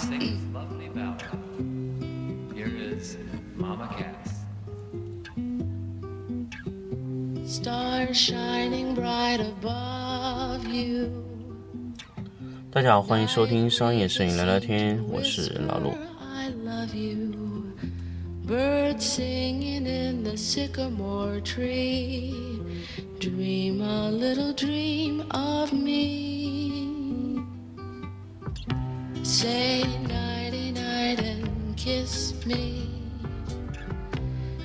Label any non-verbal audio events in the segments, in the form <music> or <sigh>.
sing this lovely ballad. Here is Mama Cass. Stars shining bright above you. 大家好，欢迎收听商业摄影聊聊天，我是老陆。 I love you. Birds singing in the sycamore tree. Dream a little dream of me. Say nighty night and kiss me.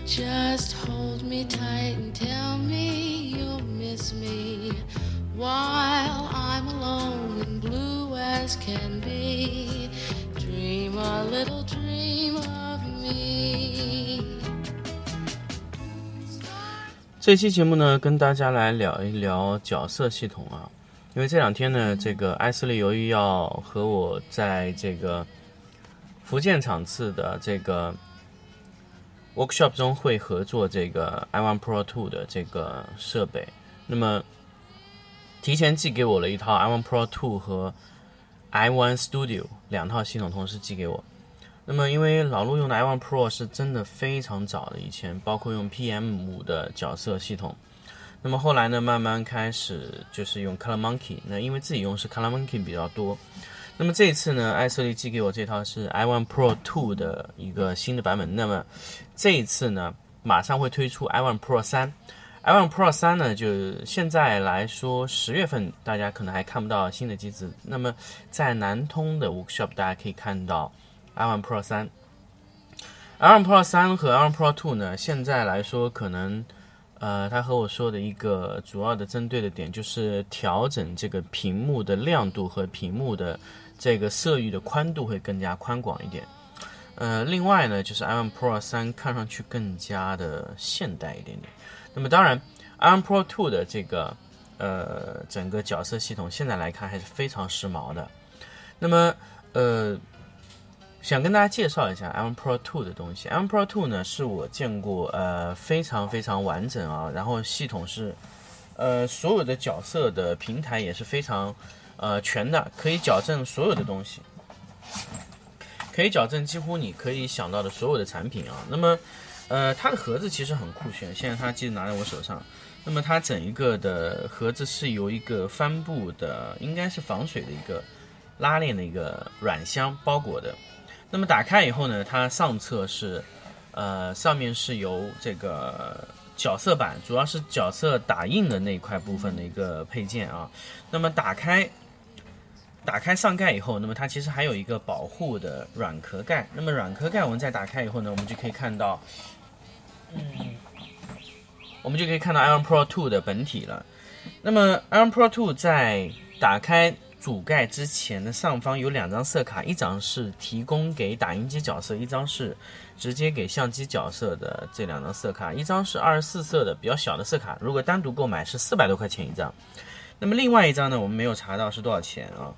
Just hold me tight and tell me you'll miss me while I'm alone and blue as can be. Dream a little dream of me. 这期节目呢，跟大家来聊一聊角色系统啊。因为这两天呢，这个艾斯利由于要和我在这个福建场次的这个 workshop 中会合作这个 iOne Pro Two 的这个设备，那么提前寄给我了一套 iOne Pro Two 和 iOne Studio 两套系统同时寄给我。那么，因为老陆用的 iOne Pro 是真的非常早的以前，包括用 PM 五的角色系统。那么后来呢，慢慢开始就是用 Color Monkey。那因为自己用是 Color Monkey 比较多。那么这一次呢，艾瑟丽寄给我这套是 iOne Pro 2的一个新的版本。那么这一次呢，马上会推出 iOne Pro 3。iOne Pro 3呢，就现在来说，十月份大家可能还看不到新的机子。那么在南通的 workshop 大家可以看到 iOne Pro 3。iOne Pro 3和 iOne Pro 2呢，现在来说可能。呃，他和我说的一个主要的针对的点就是调整这个屏幕的亮度和屏幕的这个色域的宽度会更加宽广一点。呃，另外呢，就是 i1 Pro 3看上去更加的现代一点点。那么当然，i1 Pro 2的这个呃整个角色系统现在来看还是非常时髦的。那么呃。想跟大家介绍一下 M Pro Two 的东西。M Pro Two 呢，是我见过呃非常非常完整啊，然后系统是呃所有的角色的平台也是非常呃全的，可以矫正所有的东西，可以矫正几乎你可以想到的所有的产品啊。那么呃它的盒子其实很酷炫，现在它记得拿在我手上。那么它整一个的盒子是由一个帆布的，应该是防水的一个拉链的一个软箱包裹的。那么打开以后呢，它上侧是，呃，上面是由这个角色板，主要是角色打印的那一块部分的一个配件啊。那么打开，打开上盖以后，那么它其实还有一个保护的软壳盖。那么软壳盖我们再打开以后呢，我们就可以看到，嗯，我们就可以看到 Iron Pro 2的本体了。那么 Iron Pro 2在打开。主盖之前的上方有两张色卡，一张是提供给打印机角色，一张是直接给相机角色的这两张色卡，一张是二十四色的比较小的色卡，如果单独购买是四百多块钱一张。那么另外一张呢，我们没有查到是多少钱啊？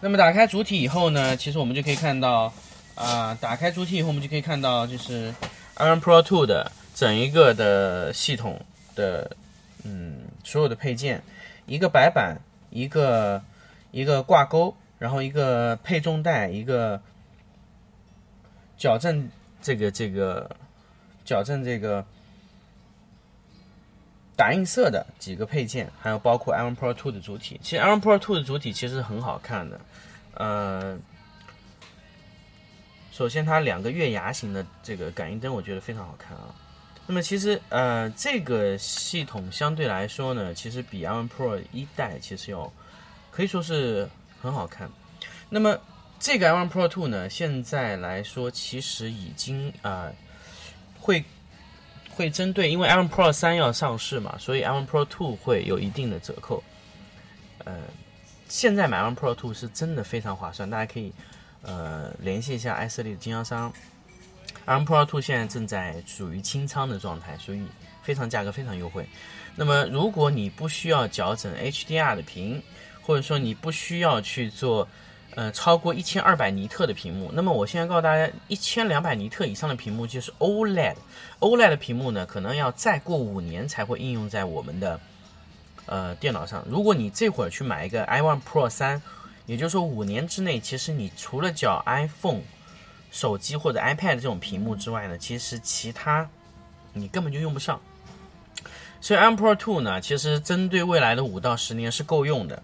那么打开主体以后呢，其实我们就可以看到，啊，打开主体以后我们就可以看到，就是 Iron Pro 2的整一个的系统的，嗯，所有的配件，一个白板。一个一个挂钩，然后一个配重带，一个矫正这个这个矫正这个打印色的几个配件，还有包括 Iron Pro 2的主体。其实 Iron Pro 2的主体其实很好看的，呃，首先它两个月牙形的这个感应灯，我觉得非常好看啊。那么其实呃，这个系统相对来说呢，其实比 iPhone Pro 一代其实要可以说是很好看。那么这个 iPhone Pro 2呢，现在来说其实已经啊、呃、会会针对，因为 iPhone Pro 3要上市嘛，所以 iPhone Pro 2会有一定的折扣。呃，现在买 iPhone Pro 2是真的非常划算，大家可以呃联系一下艾瑟利的经销商。I1 Pro 2现在正在属于清仓的状态，所以非常价格非常优惠。那么如果你不需要矫正 HDR 的屏，或者说你不需要去做呃超过一千二百尼特的屏幕，那么我现在告诉大家，一千两百尼特以上的屏幕就是 OLED。OLED 的屏幕呢，可能要再过五年才会应用在我们的呃电脑上。如果你这会儿去买一个 iOne Pro 3，也就是说五年之内，其实你除了缴 iPhone 手机或者 iPad 这种屏幕之外呢，其实其他你根本就用不上。所以 iPad Pro 呢，其实针对未来的五到十年是够用的，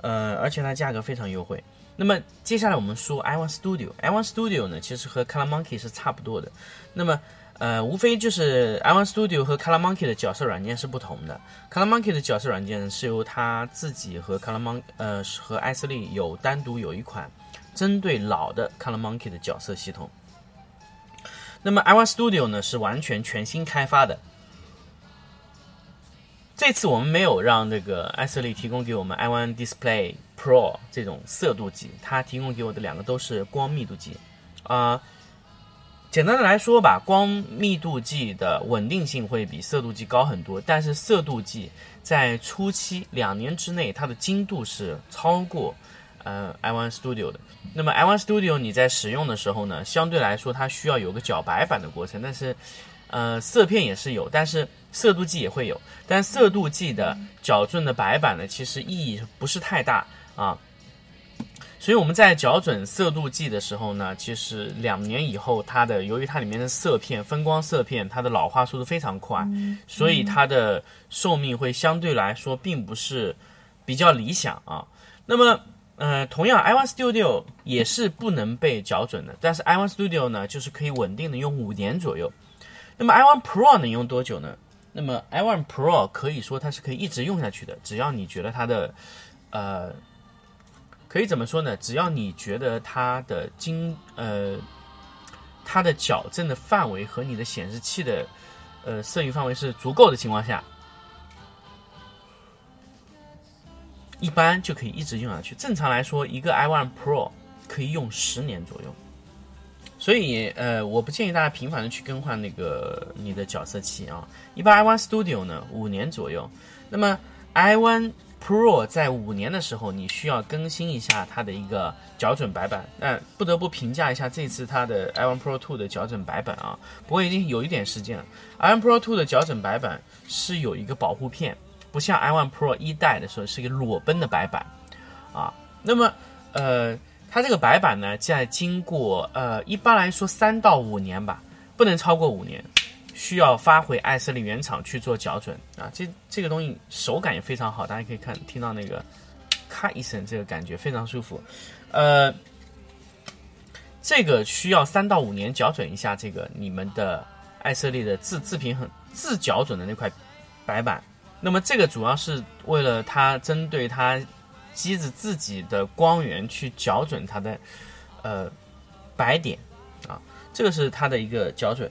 呃，而且它价格非常优惠。那么接下来我们说 iOne Studio，iOne Studio 呢，其实和 Color Monkey 是差不多的。那么呃，无非就是 iOne Studio 和 Color Monkey 的角色软件是不同的。Color Monkey 的角色软件是由它自己和 Color Mon 呃和艾斯利有单独有一款针对老的 Color Monkey 的角色系统。那么 iOne Studio 呢是完全全新开发的。这次我们没有让这个艾斯利提供给我们 iOne Display Pro 这种色度计，它提供给我的两个都是光密度计啊。简单的来说吧，光密度计的稳定性会比色度计高很多，但是色度计在初期两年之内，它的精度是超过呃 iOne Studio 的。那么 iOne Studio 你在使用的时候呢，相对来说它需要有个搅白板的过程，但是呃色片也是有，但是色度计也会有，但色度计的矫正的白板呢，其实意义不是太大啊。所以我们在校准色度计的时候呢，其实两年以后，它的由于它里面的色片分光色片，它的老化速度非常快，所以它的寿命会相对来说并不是比较理想啊。那么，呃，同样，iOne Studio 也是不能被校准的，但是 iOne Studio 呢，就是可以稳定的用五年左右。那么 iOne Pro 能用多久呢？那么 iOne Pro 可以说它是可以一直用下去的，只要你觉得它的，呃。可以怎么说呢？只要你觉得它的精呃，它的矫正的范围和你的显示器的呃色域范围是足够的情况下，一般就可以一直用下去。正常来说，一个 iOne Pro 可以用十年左右。所以呃，我不建议大家频繁的去更换那个你的角色器啊。一般 iOne Studio 呢，五年左右。那么 iOne Pro 在五年的时候，你需要更新一下它的一个校准白板。那不得不评价一下这次它的 iOne Pro Two 的校准白板啊，不过已经有一点时间了。iOne Pro Two 的校准白板是有一个保护片，不像 iOne Pro 一代的时候是一个裸奔的白板啊。那么，呃，它这个白板呢，在经过呃，一般来说三到五年吧，不能超过五年。需要发回艾斯利原厂去做校准啊，这这个东西手感也非常好，大家可以看听到那个咔一声，这个感觉非常舒服。呃，这个需要三到五年校准一下这个你们的艾斯利的自自平衡自校准的那块白板。那么这个主要是为了它针对它机子自己的光源去校准它的呃白点啊，这个是它的一个校准。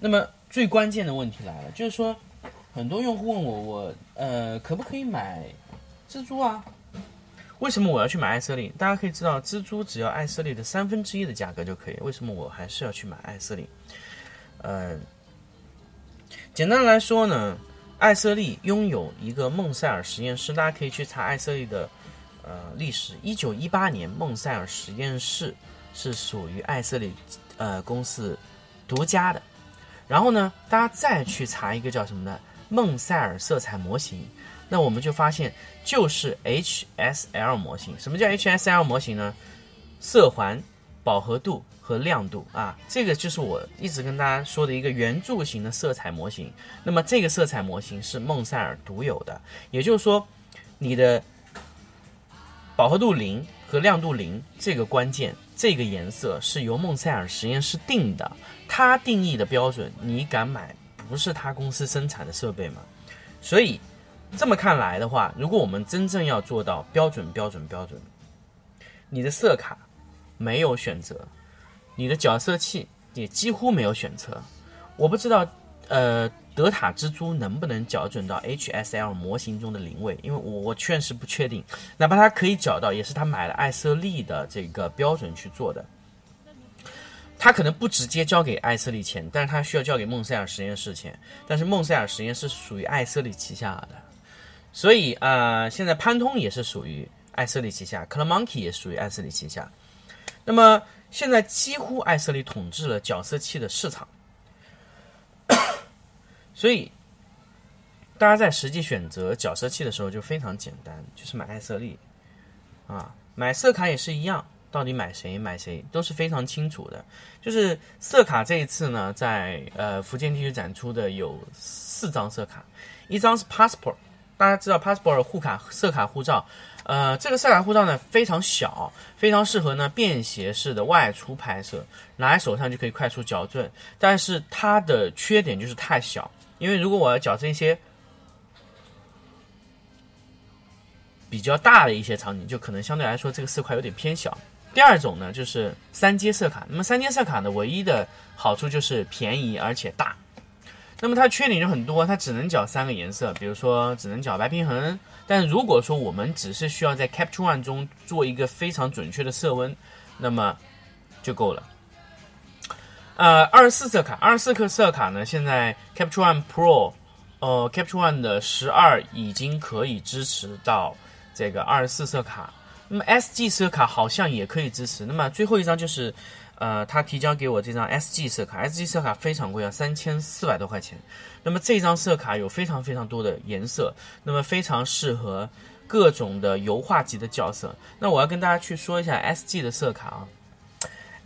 那么最关键的问题来了，就是说，很多用户问我，我呃可不可以买蜘蛛啊？为什么我要去买艾瑟琳？大家可以知道，蜘蛛只要艾瑟琳的三分之一的价格就可以。为什么我还是要去买艾瑟利？呃，简单来说呢，艾瑟利拥有一个孟塞尔实验室，大家可以去查艾瑟利的呃历史。一九一八年，孟塞尔实验室是属于艾瑟利呃公司独家的。然后呢，大家再去查一个叫什么呢？孟塞尔色彩模型，那我们就发现就是 HSL 模型。什么叫 HSL 模型呢？色环、饱和度和亮度啊，这个就是我一直跟大家说的一个圆柱形的色彩模型。那么这个色彩模型是孟塞尔独有的，也就是说，你的饱和度零和亮度零这个关键。这个颜色是由孟塞尔实验室定的，它定义的标准，你敢买不是他公司生产的设备吗？所以这么看来的话，如果我们真正要做到标准、标准、标准，你的色卡没有选择，你的角色器也几乎没有选择，我不知道，呃。德塔蜘蛛能不能校准到 HSL 模型中的零位？因为我我确实不确定，哪怕它可以校到，也是他买了艾瑟利的这个标准去做的。他可能不直接交给艾瑟利钱，但是他需要交给孟塞尔实验室钱。但是孟塞尔实验室属于艾瑟利旗下的，所以啊，现在潘通也是属于艾瑟利旗下，Color Monkey 也属于艾瑟利旗下。那么现在几乎艾瑟利统治了角色器的市场。所以，大家在实际选择角色器的时候就非常简单，就是买艾瑟丽，啊，买色卡也是一样，到底买谁买谁都是非常清楚的。就是色卡这一次呢，在呃福建地区展出的有四张色卡，一张是 passport，大家知道 passport 护卡色卡护照，呃，这个色卡护照呢非常小，非常适合呢便携式的外出拍摄，拿在手上就可以快速矫正。但是它的缺点就是太小，因为如果我要矫正一些比较大的一些场景，就可能相对来说这个色块有点偏小。第二种呢，就是三阶色卡。那么三阶色卡呢，唯一的好处就是便宜而且大。那么它缺点就很多，它只能搅三个颜色，比如说只能搅白平衡。但如果说我们只是需要在 Capture One 中做一个非常准确的色温，那么就够了。呃，二十四色卡，二十四克色卡呢，现在 Capture One Pro，呃，Capture One 的十二已经可以支持到这个二十四色卡。那么 SG 色卡好像也可以支持。那么最后一张就是，呃，他提交给我这张 SG 色卡，SG 色卡非常贵啊，三千四百多块钱。那么这张色卡有非常非常多的颜色，那么非常适合各种的油画级的角色。那我要跟大家去说一下 SG 的色卡啊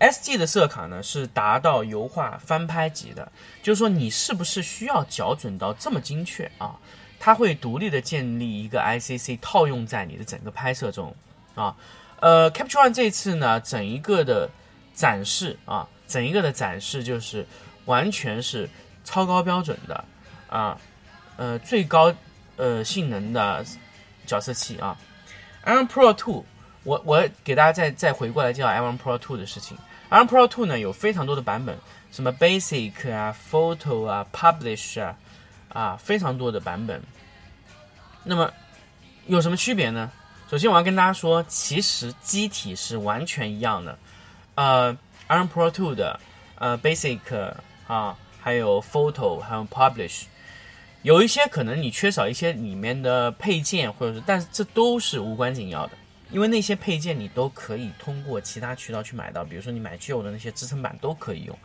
，SG 的色卡呢是达到油画翻拍级的，就是说你是不是需要校准到这么精确啊？它会独立的建立一个 ICC 套用在你的整个拍摄中。啊，呃，Capture One 这次呢，整一个的展示啊，整一个的展示就是完全是超高标准的啊，呃，最高呃性能的角色器啊。Iron Pro Two，我我给大家再再回过来介绍 Iron Pro Two 的事情。Iron Pro Two 呢有非常多的版本，什么 Basic 啊、Photo 啊、Publish 啊，啊，非常多的版本。那么有什么区别呢？首先，我要跟大家说，其实机体是完全一样的。呃，Iron Pro to 的呃 Basic 啊，还有 Photo，还有 Publish，有一些可能你缺少一些里面的配件，或者是，但是这都是无关紧要的，因为那些配件你都可以通过其他渠道去买到，比如说你买旧的那些支撑板都可以用，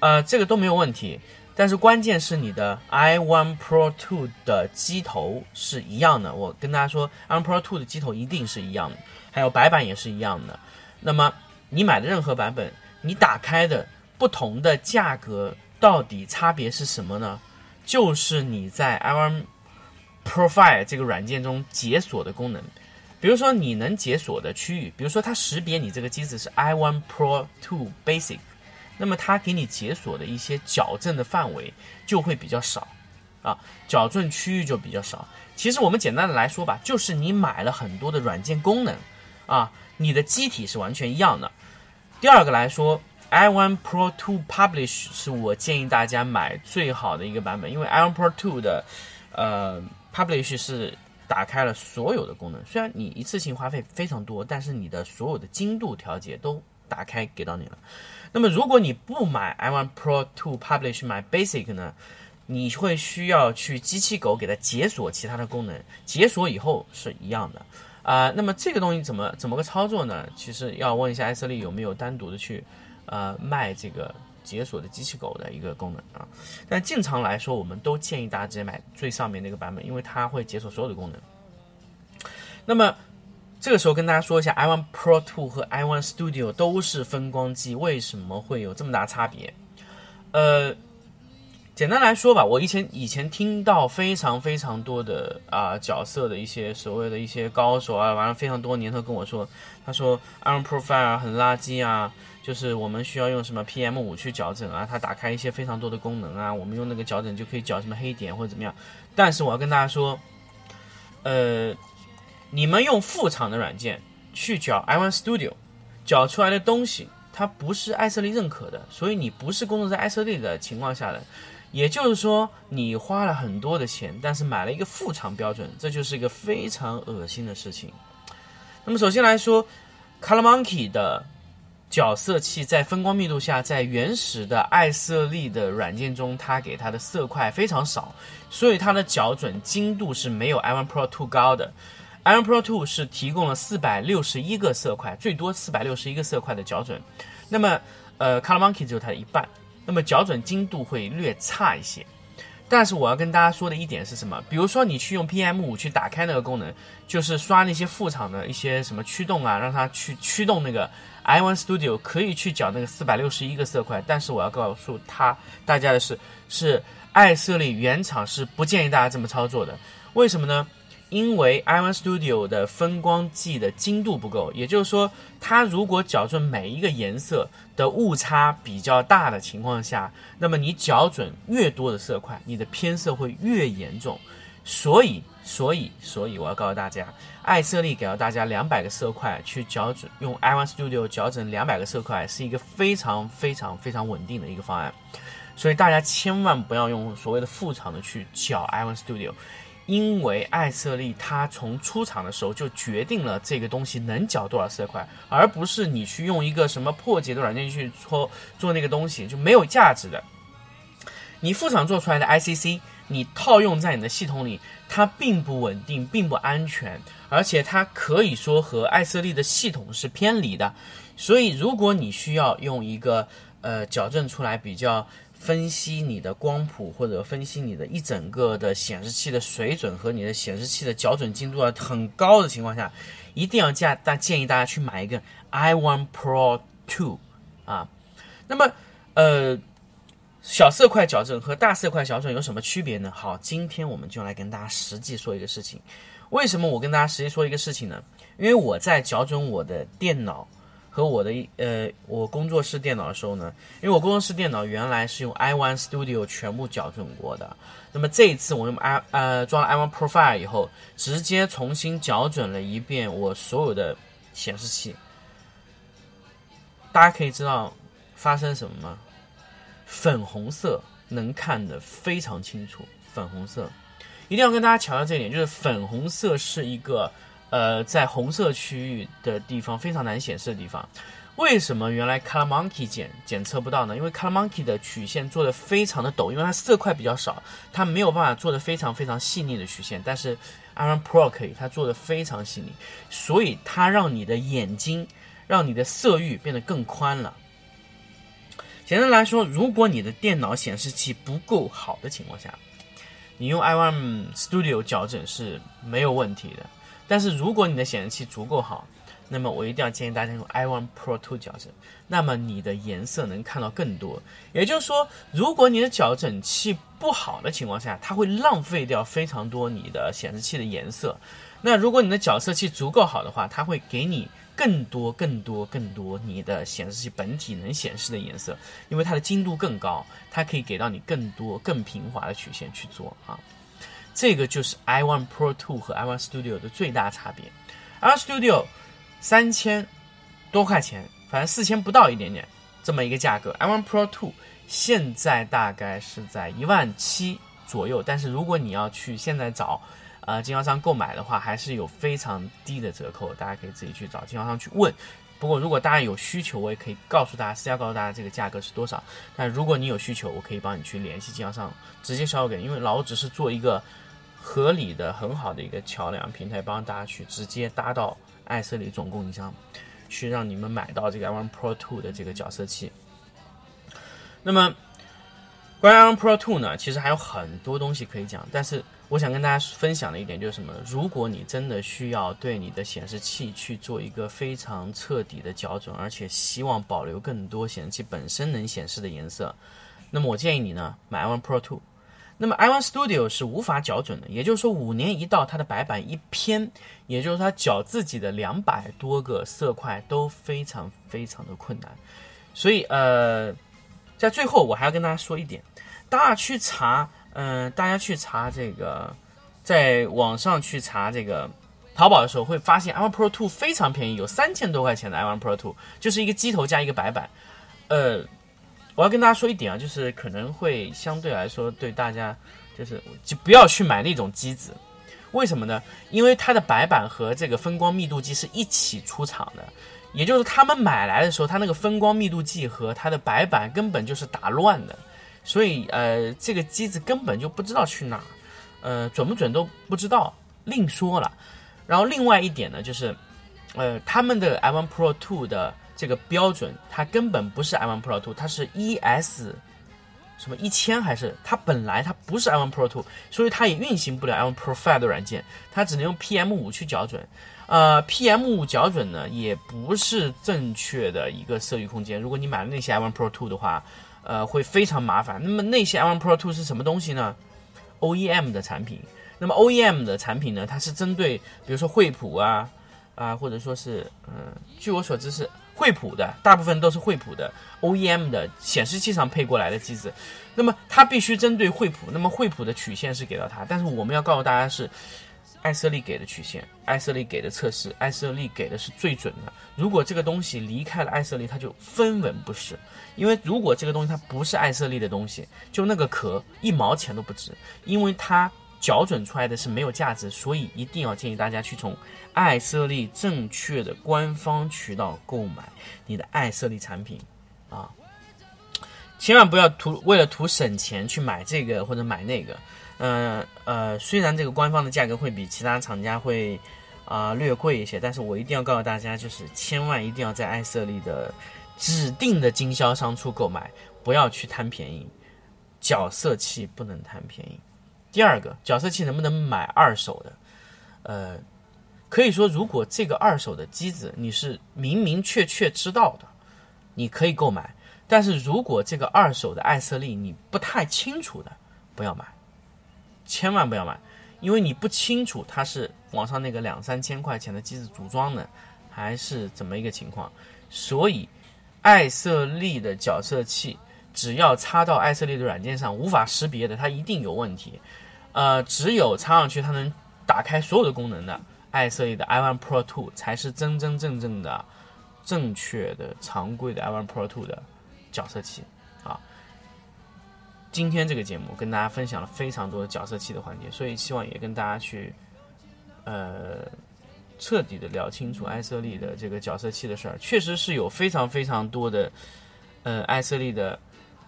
呃，这个都没有问题。但是关键是你的 iOne Pro 2的机头是一样的，我跟大家说，i1 Pro 2的机头一定是一样的，还有白板也是一样的。那么你买的任何版本，你打开的不同的价格到底差别是什么呢？就是你在 i1 Profile 这个软件中解锁的功能，比如说你能解锁的区域，比如说它识别你这个机子是 i1 Pro Two Basic。那么它给你解锁的一些矫正的范围就会比较少，啊，矫正区域就比较少。其实我们简单的来说吧，就是你买了很多的软件功能，啊，你的机体是完全一样的。第二个来说，iOne Pro 2 Publish 是我建议大家买最好的一个版本，因为 iOne Pro 2的，呃，Publish 是打开了所有的功能，虽然你一次性花费非常多，但是你的所有的精度调节都打开给到你了。那么，如果你不买 iOne Pro 2 Publish，买 Basic 呢？你会需要去机器狗给它解锁其他的功能，解锁以后是一样的啊。那么这个东西怎么怎么个操作呢？其实要问一下艾瑟利有没有单独的去呃卖这个解锁的机器狗的一个功能啊。但正常来说，我们都建议大家直接买最上面那个版本，因为它会解锁所有的功能。那么。这个时候跟大家说一下，iOne Pro 2和 iOne Studio 都是分光机，为什么会有这么大差别？呃，简单来说吧，我以前以前听到非常非常多的啊角色的一些所谓的一些高手啊，完了非常多年头跟我说，他说 Iron Profile 很垃圾啊，就是我们需要用什么 PM 五去矫正啊，它打开一些非常多的功能啊，我们用那个矫正就可以矫什么黑点或者怎么样。但是我要跟大家说，呃。你们用副厂的软件去搅 i1 Studio，搅出来的东西它不是艾瑟利认可的，所以你不是工作在艾瑟利的情况下的，也就是说你花了很多的钱，但是买了一个副厂标准，这就是一个非常恶心的事情。那么首先来说，Color Monkey 的角色器在分光密度下，在原始的爱色丽的软件中，它给它的色块非常少，所以它的校准精度是没有 i1 Pro 2高的。Iron Pro 2是提供了四百六十一个色块，最多四百六十一个色块的校准。那么，呃，Color Monkey 只有它的一半，那么校准精度会略差一些。但是我要跟大家说的一点是什么？比如说你去用 PM 五去打开那个功能，就是刷那些副厂的一些什么驱动啊，让它去驱动那个 iOne Studio，可以去搅那个四百六十一个色块。但是我要告诉他大家的是，是爱色丽原厂是不建议大家这么操作的。为什么呢？因为 i o n Studio 的分光计的精度不够，也就是说，它如果矫正每一个颜色的误差比较大的情况下，那么你矫准越多的色块，你的偏色会越严重。所以，所以，所以，我要告诉大家，爱色丽给了大家两百个色块去矫准，用 i o n Studio 矫正两百个色块是一个非常非常非常稳定的一个方案。所以大家千万不要用所谓的副厂的去搅 iOne Studio。因为艾色丽它从出厂的时候就决定了这个东西能搅多少色块，而不是你去用一个什么破解的软件去搓做那个东西就没有价值的。你副厂做出来的 ICC，你套用在你的系统里，它并不稳定，并不安全，而且它可以说和艾色丽的系统是偏离的。所以，如果你需要用一个呃矫正出来比较。分析你的光谱，或者分析你的一整个的显示器的水准和你的显示器的校准精度啊很高的情况下，一定要建大建议大家去买一个 iOne Pro Two 啊。那么，呃，小色块矫正和大色块矫正有什么区别呢？好，今天我们就来跟大家实际说一个事情。为什么我跟大家实际说一个事情呢？因为我在矫准我的电脑。和我的一呃，我工作室电脑的时候呢，因为我工作室电脑原来是用 iOne Studio 全部校准过的，那么这一次我用 i 呃装了 iOne Profile 以后，直接重新校准了一遍我所有的显示器。大家可以知道发生什么吗？粉红色能看得非常清楚，粉红色一定要跟大家强调这一点，就是粉红色是一个。呃，在红色区域的地方非常难显示的地方，为什么原来 Color Monkey 检检测不到呢？因为 Color Monkey 的曲线做的非常的陡，因为它色块比较少，它没有办法做的非常非常细腻的曲线。但是 Iron Pro 可以，它做的非常细腻，所以它让你的眼睛，让你的色域变得更宽了。简单来说，如果你的电脑显示器不够好的情况下，你用 i o n Studio 矫正是没有问题的。但是如果你的显示器足够好，那么我一定要建议大家用 iOne Pro Two 矫正，那么你的颜色能看到更多。也就是说，如果你的矫正器不好的情况下，它会浪费掉非常多你的显示器的颜色。那如果你的矫色器足够好的话，它会给你更多、更多、更多你的显示器本体能显示的颜色，因为它的精度更高，它可以给到你更多、更平滑的曲线去做啊。这个就是 iOne Pro Two 和 iOne Studio 的最大差别。iOne Studio 三千多块钱，反正四千不到一点点这么一个价格。iOne Pro Two 现在大概是在一万七左右，但是如果你要去现在找呃经销商购买的话，还是有非常低的折扣，大家可以自己去找经销商去问。不过如果大家有需求，我也可以告诉大家，私下告诉大家这个价格是多少。但如果你有需求，我可以帮你去联系经销商，直接销售给，因为老只是做一个。合理的、很好的一个桥梁平台，帮大家去直接搭到艾瑟里总供应商，去让你们买到这个 iOne Pro Two 的这个角色器。那么，关于 iOne Pro Two 呢，其实还有很多东西可以讲，但是我想跟大家分享的一点就是什么？如果你真的需要对你的显示器去做一个非常彻底的校准，而且希望保留更多显示器本身能显示的颜色，那么我建议你呢，买 iOne Pro Two。那么 iOne Studio 是无法校准的，也就是说五年一到，它的白板一偏，也就是它校自己的两百多个色块都非常非常的困难。所以呃，在最后我还要跟大家说一点，大家去查，嗯，大家去查这个，在网上去查这个淘宝的时候，会发现 iOne Pro Two 非常便宜，有三千多块钱的 iOne Pro Two，就是一个机头加一个白板，呃。我要跟大家说一点啊，就是可能会相对来说对大家，就是就不要去买那种机子，为什么呢？因为它的白板和这个分光密度计是一起出厂的，也就是他们买来的时候，它那个分光密度计和它的白板根本就是打乱的，所以呃，这个机子根本就不知道去哪，呃，准不准都不知道，另说了。然后另外一点呢，就是呃，他们的 iOne Pro Two 的。这个标准它根本不是 iOne Pro Two，它是 ES 什么一千还是它本来它不是 iOne Pro 2，所以它也运行不了 iOne Pro 5的软件，它只能用 PM 五去校准。呃，PM 五校准呢也不是正确的一个色域空间。如果你买了那些 iOne Pro 2的话，呃，会非常麻烦。那么那些 iOne Pro 2是什么东西呢？OEM 的产品。那么 OEM 的产品呢，它是针对比如说惠普啊啊，或者说是嗯，据我所知是。惠普的大部分都是惠普的 OEM 的显示器上配过来的机子，那么它必须针对惠普，那么惠普的曲线是给到它，但是我们要告诉大家是艾瑟利给的曲线，艾瑟利给的测试，艾瑟利给的是最准的。如果这个东西离开了艾瑟利，它就分文不值，因为如果这个东西它不是艾瑟利的东西，就那个壳一毛钱都不值，因为它校准出来的是没有价值，所以一定要建议大家去从。爱色丽正确的官方渠道购买你的爱色丽产品啊，千万不要图为了图省钱去买这个或者买那个。嗯呃，虽然这个官方的价格会比其他厂家会啊略贵一些，但是我一定要告诉大家，就是千万一定要在爱色丽的指定的经销商处购买，不要去贪便宜。角色器不能贪便宜。第二个，角色器能不能买二手的？呃。可以说，如果这个二手的机子你是明明确确知道的，你可以购买。但是如果这个二手的艾色丽你不太清楚的，不要买，千万不要买，因为你不清楚它是网上那个两三千块钱的机子组装的，还是怎么一个情况。所以，艾色丽的角色器只要插到艾色丽的软件上无法识别的，它一定有问题。呃，只有插上去它能打开所有的功能的。艾瑟利的 iOne Pro Two 才是真真正正的、正确的、常规的 iOne Pro Two 的角色器啊！今天这个节目跟大家分享了非常多的角色器的环节，所以希望也跟大家去呃彻底的聊清楚爱色利的这个角色器的事儿。确实是有非常非常多的呃艾瑟利的。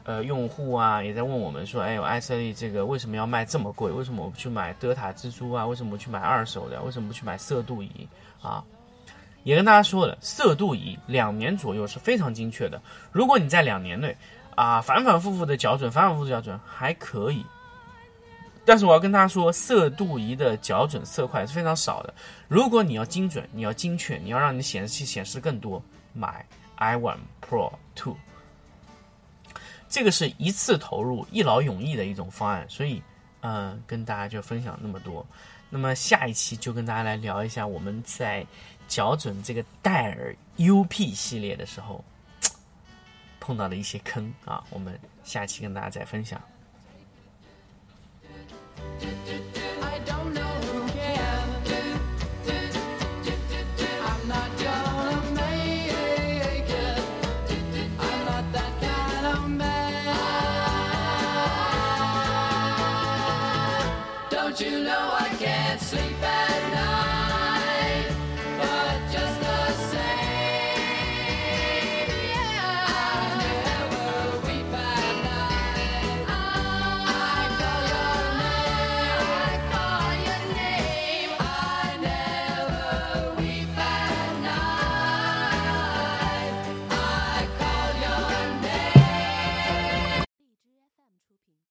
呃，用户啊也在问我们说，哎，艾瑟利这个为什么要卖这么贵？为什么我不去买德塔蜘蛛啊？为什么不去买二手的？为什么不去买色度仪啊？也跟大家说了，色度仪两年左右是非常精确的。如果你在两年内啊反反复复的校准，反反复复校准还可以。但是我要跟大家说，色度仪的校准色块是非常少的。如果你要精准，你要精确，你要让你显示器显示更多，买 iOne Pro Two。这个是一次投入一劳永逸的一种方案，所以，嗯，跟大家就分享那么多。那么下一期就跟大家来聊一下我们在校准这个戴尔 UP 系列的时候 <tsk> 碰到的一些坑啊。我们下期跟大家再分享。